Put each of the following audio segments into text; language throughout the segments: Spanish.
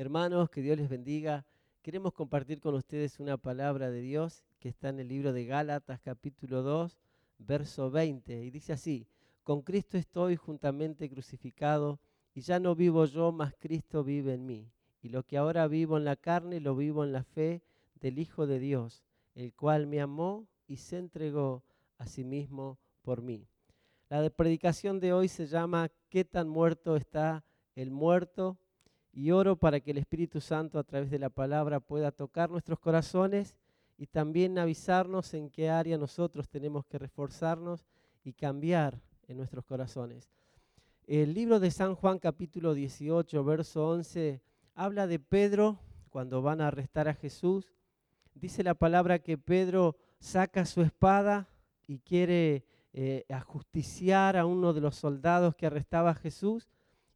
Hermanos, que Dios les bendiga. Queremos compartir con ustedes una palabra de Dios que está en el libro de Gálatas capítulo 2, verso 20. Y dice así, con Cristo estoy juntamente crucificado y ya no vivo yo, mas Cristo vive en mí. Y lo que ahora vivo en la carne, lo vivo en la fe del Hijo de Dios, el cual me amó y se entregó a sí mismo por mí. La predicación de hoy se llama ¿Qué tan muerto está el muerto? Y oro para que el Espíritu Santo a través de la palabra pueda tocar nuestros corazones y también avisarnos en qué área nosotros tenemos que reforzarnos y cambiar en nuestros corazones. El libro de San Juan capítulo 18, verso 11, habla de Pedro cuando van a arrestar a Jesús. Dice la palabra que Pedro saca su espada y quiere eh, ajusticiar a uno de los soldados que arrestaba a Jesús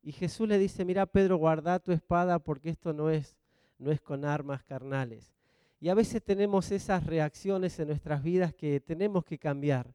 y Jesús le dice, mira Pedro, guarda tu espada porque esto no es, no es con armas carnales. Y a veces tenemos esas reacciones en nuestras vidas que tenemos que cambiar.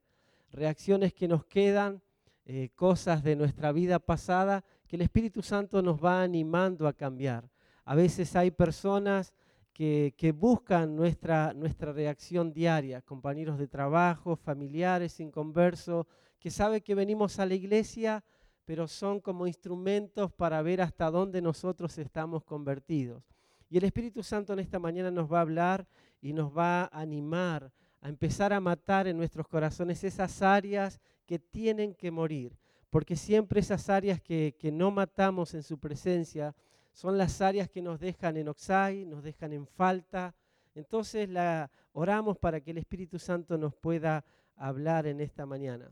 Reacciones que nos quedan, eh, cosas de nuestra vida pasada que el Espíritu Santo nos va animando a cambiar. A veces hay personas que, que, buscan nuestra, nuestra reacción diaria, compañeros de trabajo, familiares, inconversos, que saben que venimos a la iglesia pero son como instrumentos para ver hasta dónde nosotros estamos convertidos. Y el Espíritu Santo en esta mañana nos va a hablar y nos va a animar a empezar a matar en nuestros corazones esas áreas que tienen que morir, porque siempre esas áreas que, no matamos en su presencia son las áreas que nos dejan en oxai, nos dejan en falta. Entonces la, oramos para que el Espíritu Santo nos pueda hablar en esta mañana.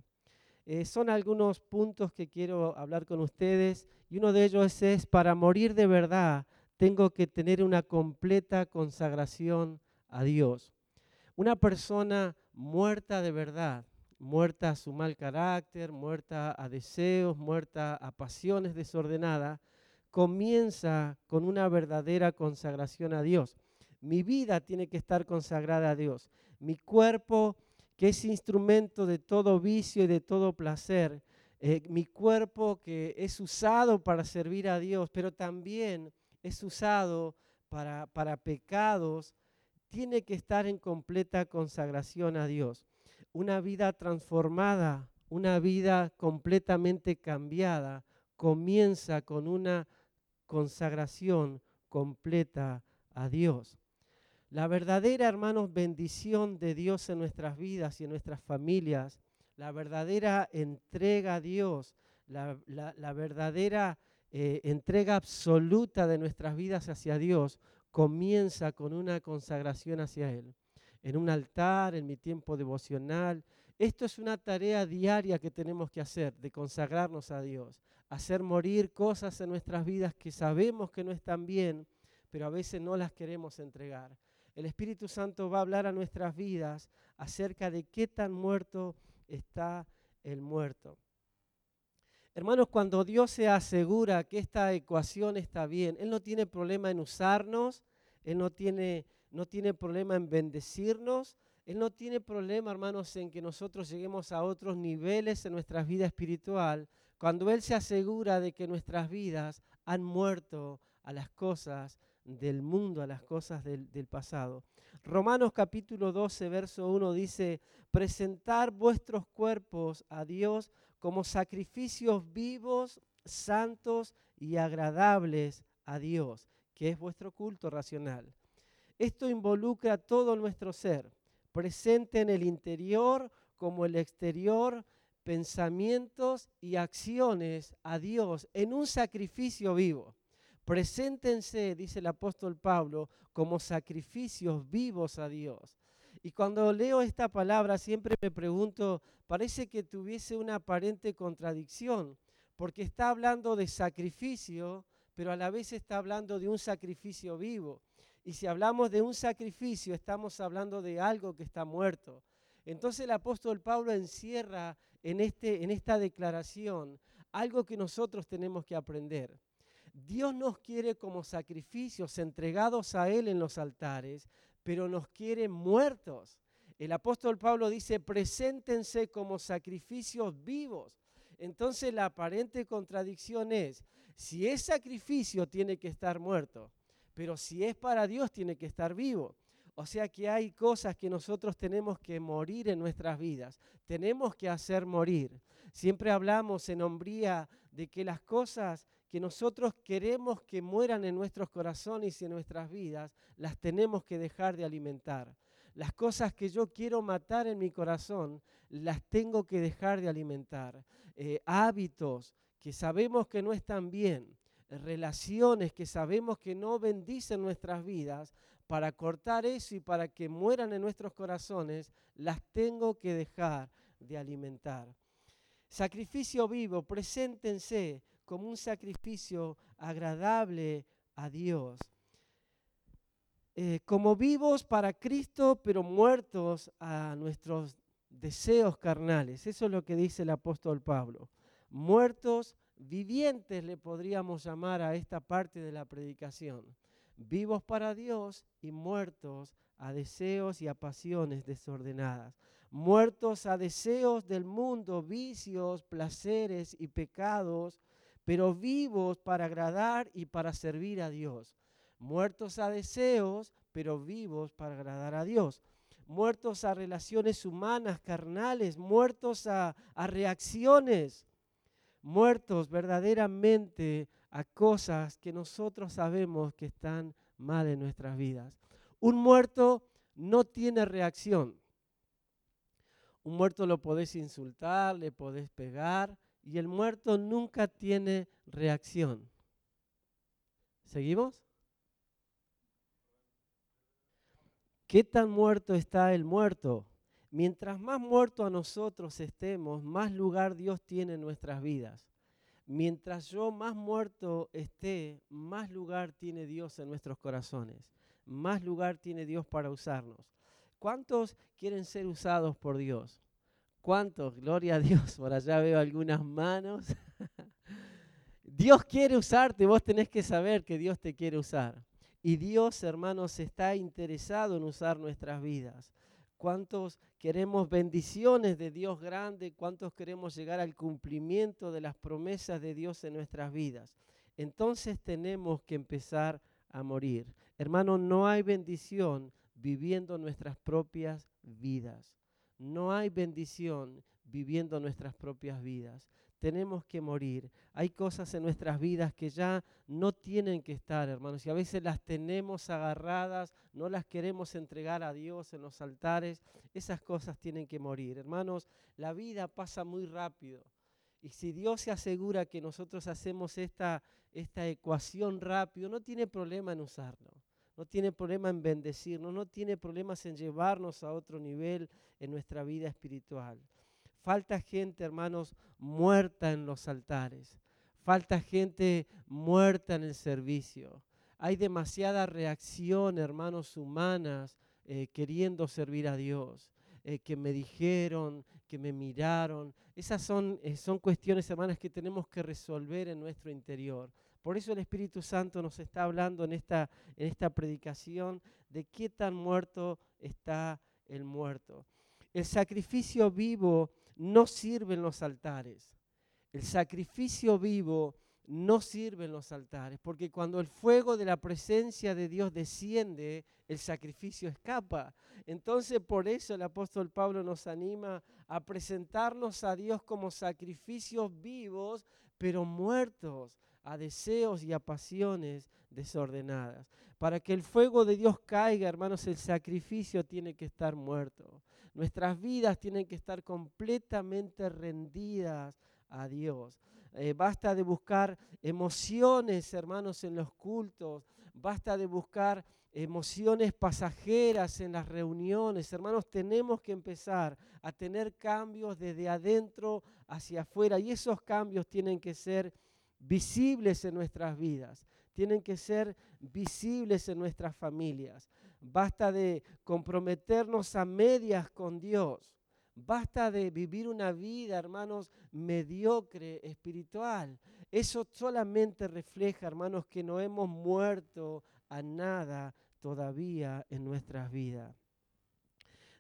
Eh, son algunos puntos que quiero hablar con ustedes y uno de ellos es, para morir de verdad, tengo que tener una completa consagración a Dios. Una persona muerta de verdad, muerta a su mal carácter, muerta a deseos, muerta a pasiones desordenadas, comienza con una verdadera consagración a Dios. Mi vida tiene que estar consagrada a Dios. Mi cuerpo que es instrumento de todo vicio y de todo placer. Eh, mi cuerpo que es usado para servir a Dios, pero también es usado para, para pecados, tiene que estar en completa consagración a Dios. Una vida transformada, una vida completamente cambiada, comienza con una consagración completa a Dios. La verdadera, hermanos, bendición de Dios en nuestras vidas y en nuestras familias, la verdadera entrega a Dios, la, verdadera eh, entrega absoluta de nuestras vidas hacia Dios, comienza con una consagración hacia Él. En un altar, en mi tiempo devocional. Esto es una tarea diaria que tenemos que hacer, de consagrarnos a Dios, hacer morir cosas en nuestras vidas que sabemos que no están bien, pero a veces no las queremos entregar el Espíritu Santo va a hablar a nuestras vidas acerca de qué tan muerto está el muerto. Hermanos, cuando Dios se asegura que esta ecuación está bien, Él no tiene problema en usarnos, Él no tiene, no tiene problema en bendecirnos, Él no tiene problema, hermanos, en que nosotros lleguemos a otros niveles en nuestra vida espiritual, cuando Él se asegura de que nuestras vidas han muerto a las cosas del mundo, a las cosas del, pasado. Romanos capítulo 12, verso 1 dice, presentar vuestros cuerpos a Dios como sacrificios vivos, santos y agradables a Dios, que es vuestro culto racional. Esto involucra todo nuestro ser, presente en el interior como el exterior, pensamientos y acciones a Dios en un sacrificio vivo. Preséntense, dice el apóstol Pablo, como sacrificios vivos a Dios. Y cuando leo esta palabra siempre me pregunto, parece que tuviese una aparente contradicción, porque está hablando de sacrificio, pero a la vez está hablando de un sacrificio vivo. Y si hablamos de un sacrificio, estamos hablando de algo que está muerto. Entonces el apóstol Pablo encierra en, este, en esta declaración algo que nosotros tenemos que aprender. Dios nos quiere como sacrificios entregados a Él en los altares, pero nos quiere muertos. El apóstol Pablo dice, preséntense como sacrificios vivos. Entonces la aparente contradicción es, si es sacrificio tiene que estar muerto, pero si es para Dios tiene que estar vivo. O sea que hay cosas que nosotros tenemos que morir en nuestras vidas, tenemos que hacer morir. Siempre hablamos en hombría de que las cosas que nosotros queremos que mueran en nuestros corazones y en nuestras vidas, las tenemos que dejar de alimentar. Las cosas que yo quiero matar en mi corazón, las tengo que dejar de alimentar. Eh, hábitos que sabemos que no están bien, relaciones que sabemos que no bendicen nuestras vidas, para cortar eso y para que mueran en nuestros corazones, las tengo que dejar de alimentar. Sacrificio vivo, preséntense como un sacrificio agradable a Dios. Eh, como vivos para Cristo, pero muertos a nuestros deseos carnales. Eso es lo que dice el apóstol Pablo. Muertos vivientes le podríamos llamar a esta parte de la predicación vivos para Dios y muertos a deseos y a pasiones desordenadas, muertos a deseos del mundo, vicios, placeres y pecados, pero vivos para agradar y para servir a Dios, muertos a deseos, pero vivos para agradar a Dios, muertos a relaciones humanas, carnales, muertos a, a reacciones, muertos verdaderamente a cosas que nosotros sabemos que están mal en nuestras vidas. Un muerto no tiene reacción. Un muerto lo podés insultar, le podés pegar y el muerto nunca tiene reacción. ¿Seguimos? ¿Qué tan muerto está el muerto? Mientras más muerto a nosotros estemos, más lugar Dios tiene en nuestras vidas. Mientras yo más muerto esté, más lugar tiene Dios en nuestros corazones, más lugar tiene Dios para usarnos. ¿Cuántos quieren ser usados por Dios? ¿Cuántos? Gloria a Dios. Por allá veo algunas manos. Dios quiere usarte, vos tenés que saber que Dios te quiere usar. Y Dios, hermanos, está interesado en usar nuestras vidas cuántos queremos bendiciones de Dios grande, cuántos queremos llegar al cumplimiento de las promesas de Dios en nuestras vidas. Entonces tenemos que empezar a morir. Hermano, no hay bendición viviendo nuestras propias vidas. No hay bendición viviendo nuestras propias vidas tenemos que morir. Hay cosas en nuestras vidas que ya no tienen que estar, hermanos, y a veces las tenemos agarradas, no las queremos entregar a Dios en los altares. Esas cosas tienen que morir. Hermanos, la vida pasa muy rápido. Y si Dios se asegura que nosotros hacemos esta, esta ecuación rápido, no tiene problema en usarlo. No tiene problema en bendecirnos, no tiene problemas en llevarnos a otro nivel en nuestra vida espiritual. Falta gente, hermanos, muerta en los altares. Falta gente muerta en el servicio. Hay demasiada reacción, hermanos, humanas eh, queriendo servir a Dios. Eh, que me dijeron, que me miraron. Esas son, eh, son cuestiones, hermanas, que tenemos que resolver en nuestro interior. Por eso el Espíritu Santo nos está hablando en esta, en esta predicación de qué tan muerto está el muerto. El sacrificio vivo no sirven los altares. El sacrificio vivo no sirve en los altares, porque cuando el fuego de la presencia de Dios desciende, el sacrificio escapa. Entonces por eso el apóstol Pablo nos anima a presentarnos a Dios como sacrificios vivos, pero muertos a deseos y a pasiones desordenadas. Para que el fuego de Dios caiga, hermanos, el sacrificio tiene que estar muerto. Nuestras vidas tienen que estar completamente rendidas a Dios. Eh, basta de buscar emociones, hermanos, en los cultos. Basta de buscar emociones pasajeras en las reuniones. Hermanos, tenemos que empezar a tener cambios desde adentro hacia afuera y esos cambios tienen que ser visibles en nuestras vidas, tienen que ser visibles en nuestras familias. Basta de comprometernos a medias con Dios. Basta de vivir una vida, hermanos, mediocre espiritual. Eso solamente refleja, hermanos, que no hemos muerto a nada todavía en nuestras vidas.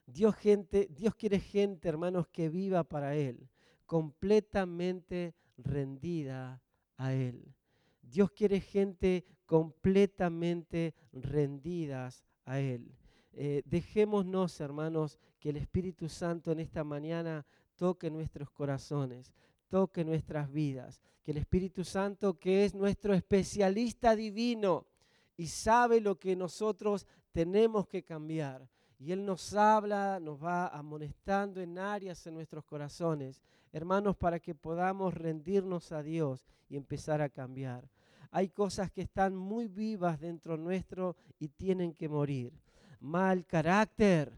Dios, gente, Dios quiere gente, hermanos, que viva para Él, completamente rendida a Él. Dios quiere gente completamente rendidas a Él. Eh, dejémonos, hermanos, que el Espíritu Santo en esta mañana toque nuestros corazones, toque nuestras vidas. Que el Espíritu Santo, que es nuestro especialista divino y sabe lo que nosotros tenemos que cambiar. Y Él nos habla, nos va amonestando en áreas en nuestros corazones, hermanos, para que podamos rendirnos a Dios y empezar a cambiar. Hay cosas que están muy vivas dentro nuestro y tienen que morir. Mal carácter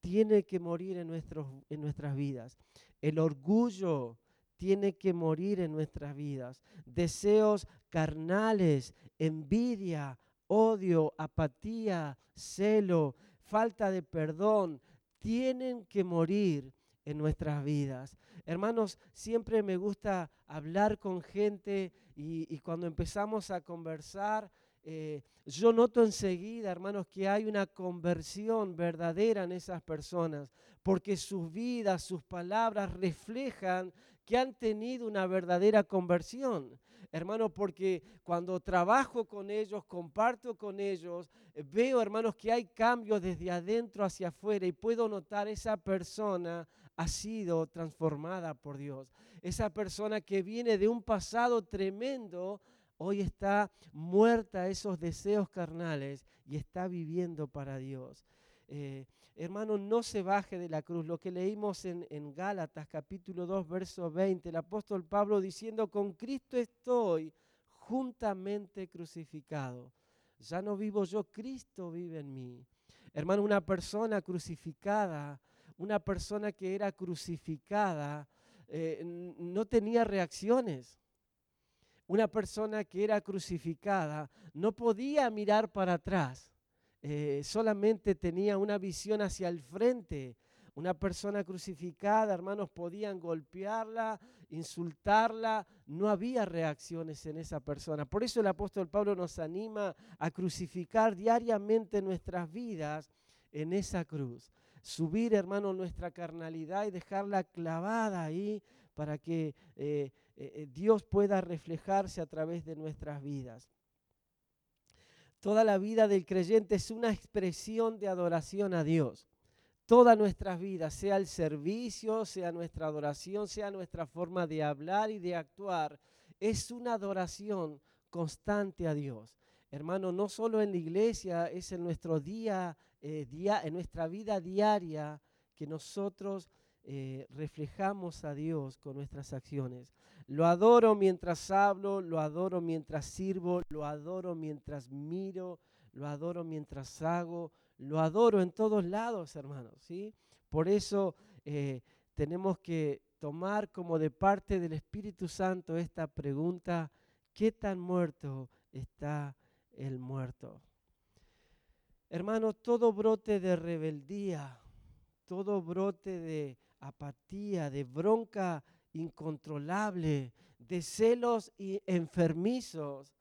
tiene que morir en, nuestros, en nuestras vidas. El orgullo tiene que morir en nuestras vidas. Deseos carnales, envidia, odio, apatía, celo, falta de perdón, tienen que morir en nuestras vidas. Hermanos, siempre me gusta hablar con gente y, cuando empezamos a conversar, eh, yo noto enseguida, hermanos, que hay una conversión verdadera en esas personas, porque sus vidas, sus palabras reflejan que han tenido una verdadera conversión. Hermano, porque cuando trabajo con ellos, comparto con ellos, veo, hermanos, que hay cambios desde adentro hacia afuera y puedo notar esa persona ha sido transformada por Dios. Esa persona que viene de un pasado tremendo, hoy está muerta a esos deseos carnales y está viviendo para Dios. Eh, hermano, no se baje de la cruz. Lo que leímos en, en Gálatas capítulo 2, verso 20, el apóstol Pablo diciendo, con Cristo estoy juntamente crucificado. Ya no vivo yo, Cristo vive en mí. Hermano, una persona crucificada una persona que era crucificada eh, no tenía reacciones. Una persona que era crucificada no podía mirar para atrás, eh, solamente tenía una visión hacia el frente. Una persona crucificada, hermanos, podían golpearla, insultarla, no había reacciones en esa persona. Por eso el apóstol Pablo nos anima a crucificar diariamente nuestras vidas en esa cruz subir, hermano, nuestra carnalidad y dejarla clavada ahí para que eh, eh, Dios pueda reflejarse a través de nuestras vidas. Toda la vida del creyente es una expresión de adoración a Dios. Toda nuestra vida, sea el servicio, sea nuestra adoración, sea nuestra forma de hablar y de actuar, es una adoración constante a Dios. Hermano, no solo en la iglesia, es en nuestro día eh, en nuestra vida diaria que nosotros eh, reflejamos a Dios con nuestras acciones. Lo adoro mientras hablo, lo adoro mientras sirvo, lo adoro mientras miro, lo adoro mientras hago, lo adoro en todos lados, hermanos. ¿sí? Por eso eh, tenemos que tomar como de parte del Espíritu Santo esta pregunta, ¿qué tan muerto está el muerto? Hermano, todo brote de rebeldía, todo brote de apatía, de bronca incontrolable, de celos y enfermizos,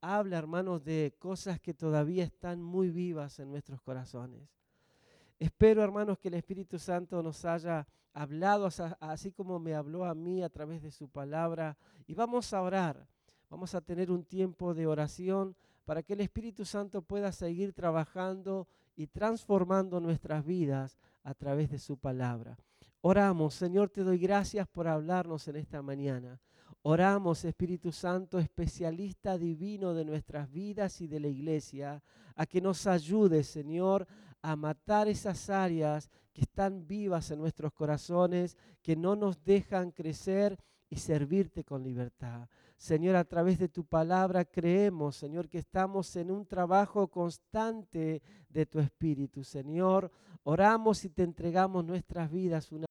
habla, hermanos, de cosas que todavía están muy vivas en nuestros corazones. Espero, hermanos, que el Espíritu Santo nos haya hablado así como me habló a mí a través de su palabra. Y vamos a orar, vamos a tener un tiempo de oración para que el Espíritu Santo pueda seguir trabajando y transformando nuestras vidas a través de su palabra. Oramos, Señor, te doy gracias por hablarnos en esta mañana. Oramos, Espíritu Santo, especialista divino de nuestras vidas y de la iglesia, a que nos ayude, Señor, a matar esas áreas que están vivas en nuestros corazones, que no nos dejan crecer y servirte con libertad. Señor, a través de tu palabra creemos, Señor, que estamos en un trabajo constante de tu Espíritu. Señor, oramos y te entregamos nuestras vidas una